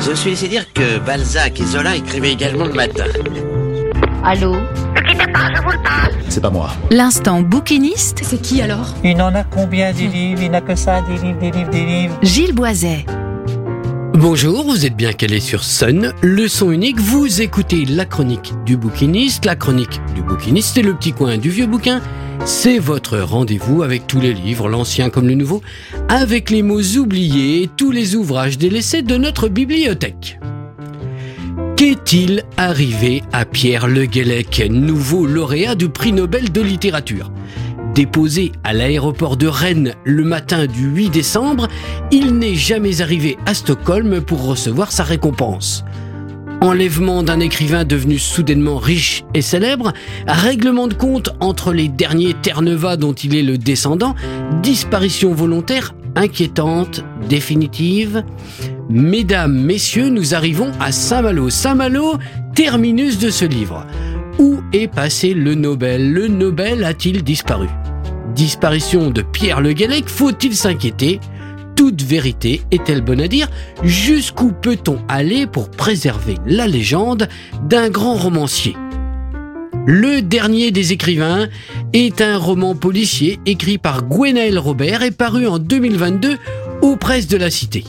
Je suis laissé dire que Balzac et Zola écrivaient également le matin. Allô C'est pas moi. L'instant bouquiniste, C'est qui alors Il n'en a combien des livres? Il n'a que ça, des livres, des livres, des livres. Gilles Boiset. Bonjour, vous êtes bien calé sur Sun, le son unique, vous écoutez la chronique du bouquiniste, la chronique du bouquiniste, c'est le petit coin du vieux bouquin, c'est votre rendez-vous avec tous les livres, l'ancien comme le nouveau, avec les mots oubliés et tous les ouvrages délaissés de notre bibliothèque. Qu'est-il arrivé à Pierre Le nouveau lauréat du prix Nobel de littérature? Déposé à l'aéroport de Rennes le matin du 8 décembre, il n'est jamais arrivé à Stockholm pour recevoir sa récompense. Enlèvement d'un écrivain devenu soudainement riche et célèbre, règlement de compte entre les derniers Terre-Neuve dont il est le descendant, disparition volontaire inquiétante, définitive. Mesdames, messieurs, nous arrivons à Saint-Malo. Saint-Malo, terminus de ce livre. Où est passé le Nobel? Le Nobel a-t-il disparu? Disparition de Pierre Le Guellec, faut-il s'inquiéter? Toute vérité est-elle bonne à dire? Jusqu'où peut-on aller pour préserver la légende d'un grand romancier? Le dernier des écrivains est un roman policier écrit par Gwenaël Robert et paru en 2022 aux presses de la Cité.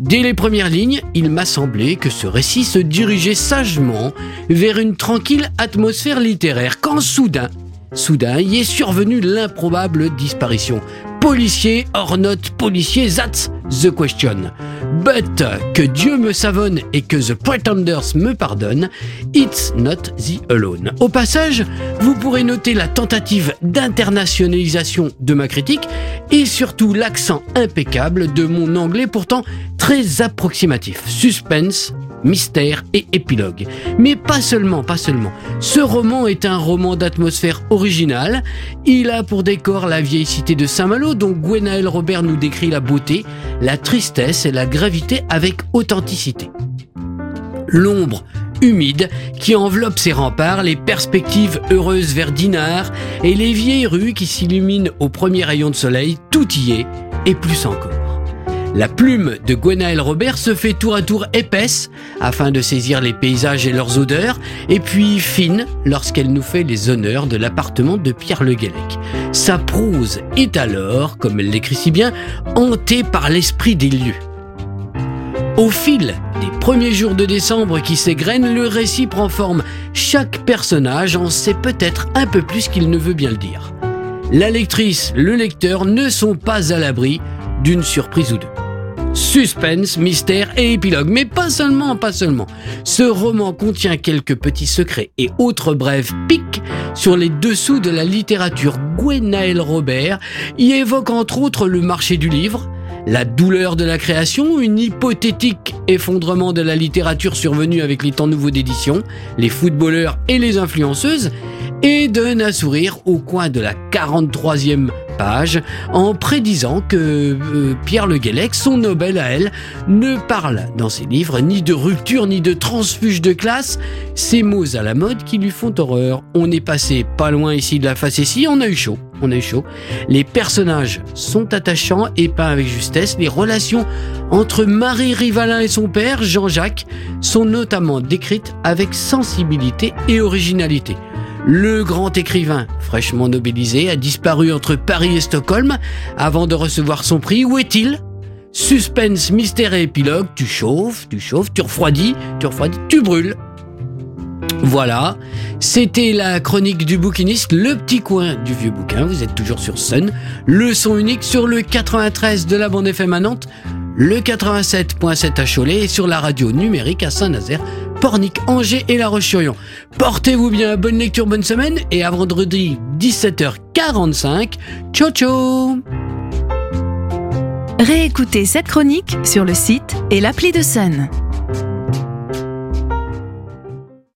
Dès les premières lignes, il m'a semblé que ce récit se dirigeait sagement vers une tranquille atmosphère littéraire quand soudain, soudain y est survenue l'improbable disparition. Policier, hors note, policier, that's the question. But que Dieu me savonne et que The Pretenders me pardonne, it's not the alone. Au passage, vous pourrez noter la tentative d'internationalisation de ma critique et surtout l'accent impeccable de mon anglais pourtant très approximatif. Suspense, mystère et épilogue. Mais pas seulement, pas seulement. Ce roman est un roman d'atmosphère originale. Il a pour décor la vieille cité de Saint-Malo dont Gwenaël Robert nous décrit la beauté, la tristesse et la gravité avec authenticité. L'ombre humide qui enveloppe ses remparts, les perspectives heureuses vers Dinard et les vieilles rues qui s'illuminent au premier rayon de soleil, tout y est et plus encore. La plume de Gwenaël Robert se fait tour à tour épaisse afin de saisir les paysages et leurs odeurs, et puis fine lorsqu'elle nous fait les honneurs de l'appartement de Pierre Le Guellec. Sa prose est alors, comme elle l'écrit si bien, hantée par l'esprit des lieux. Au fil des premiers jours de décembre qui s'égrènent, le récit prend forme. Chaque personnage en sait peut-être un peu plus qu'il ne veut bien le dire. La lectrice, le lecteur ne sont pas à l'abri d'une surprise ou deux. Suspense, mystère et épilogue, mais pas seulement, pas seulement. Ce roman contient quelques petits secrets et autres brèves piques sur les dessous de la littérature. Gwenaël Robert y évoque entre autres le marché du livre, la douleur de la création, une hypothétique effondrement de la littérature survenue avec les temps nouveaux d'édition, les footballeurs et les influenceuses, et donne un sourire au coin de la 43e page en prédisant que euh, Pierre Le Guellec, son Nobel à elle, ne parle dans ses livres ni de rupture ni de transfuge de classe, ces mots à la mode qui lui font horreur. On est passé pas loin ici de la facétie, on a eu chaud. On a eu chaud. Les personnages sont attachants et peints avec justesse. Les relations entre Marie Rivalin et son père, Jean-Jacques, sont notamment décrites avec sensibilité et originalité. Le grand écrivain, fraîchement nobilisé, a disparu entre Paris et Stockholm avant de recevoir son prix. Où est-il? Suspense, mystère et épilogue, tu chauffes, tu chauffes, tu refroidis, tu refroidis, tu brûles. Voilà, c'était la chronique du bouquiniste, le petit coin du vieux bouquin. Vous êtes toujours sur Sun, le son unique sur le 93 de la bande FM à le 87.7 à Cholet et sur la radio numérique à Saint-Nazaire, Pornic, Angers et La Roche-sur-Yon. Portez-vous bien, bonne lecture, bonne semaine et à vendredi 17h45. Ciao ciao Réécoutez cette chronique sur le site et l'appli de Sun.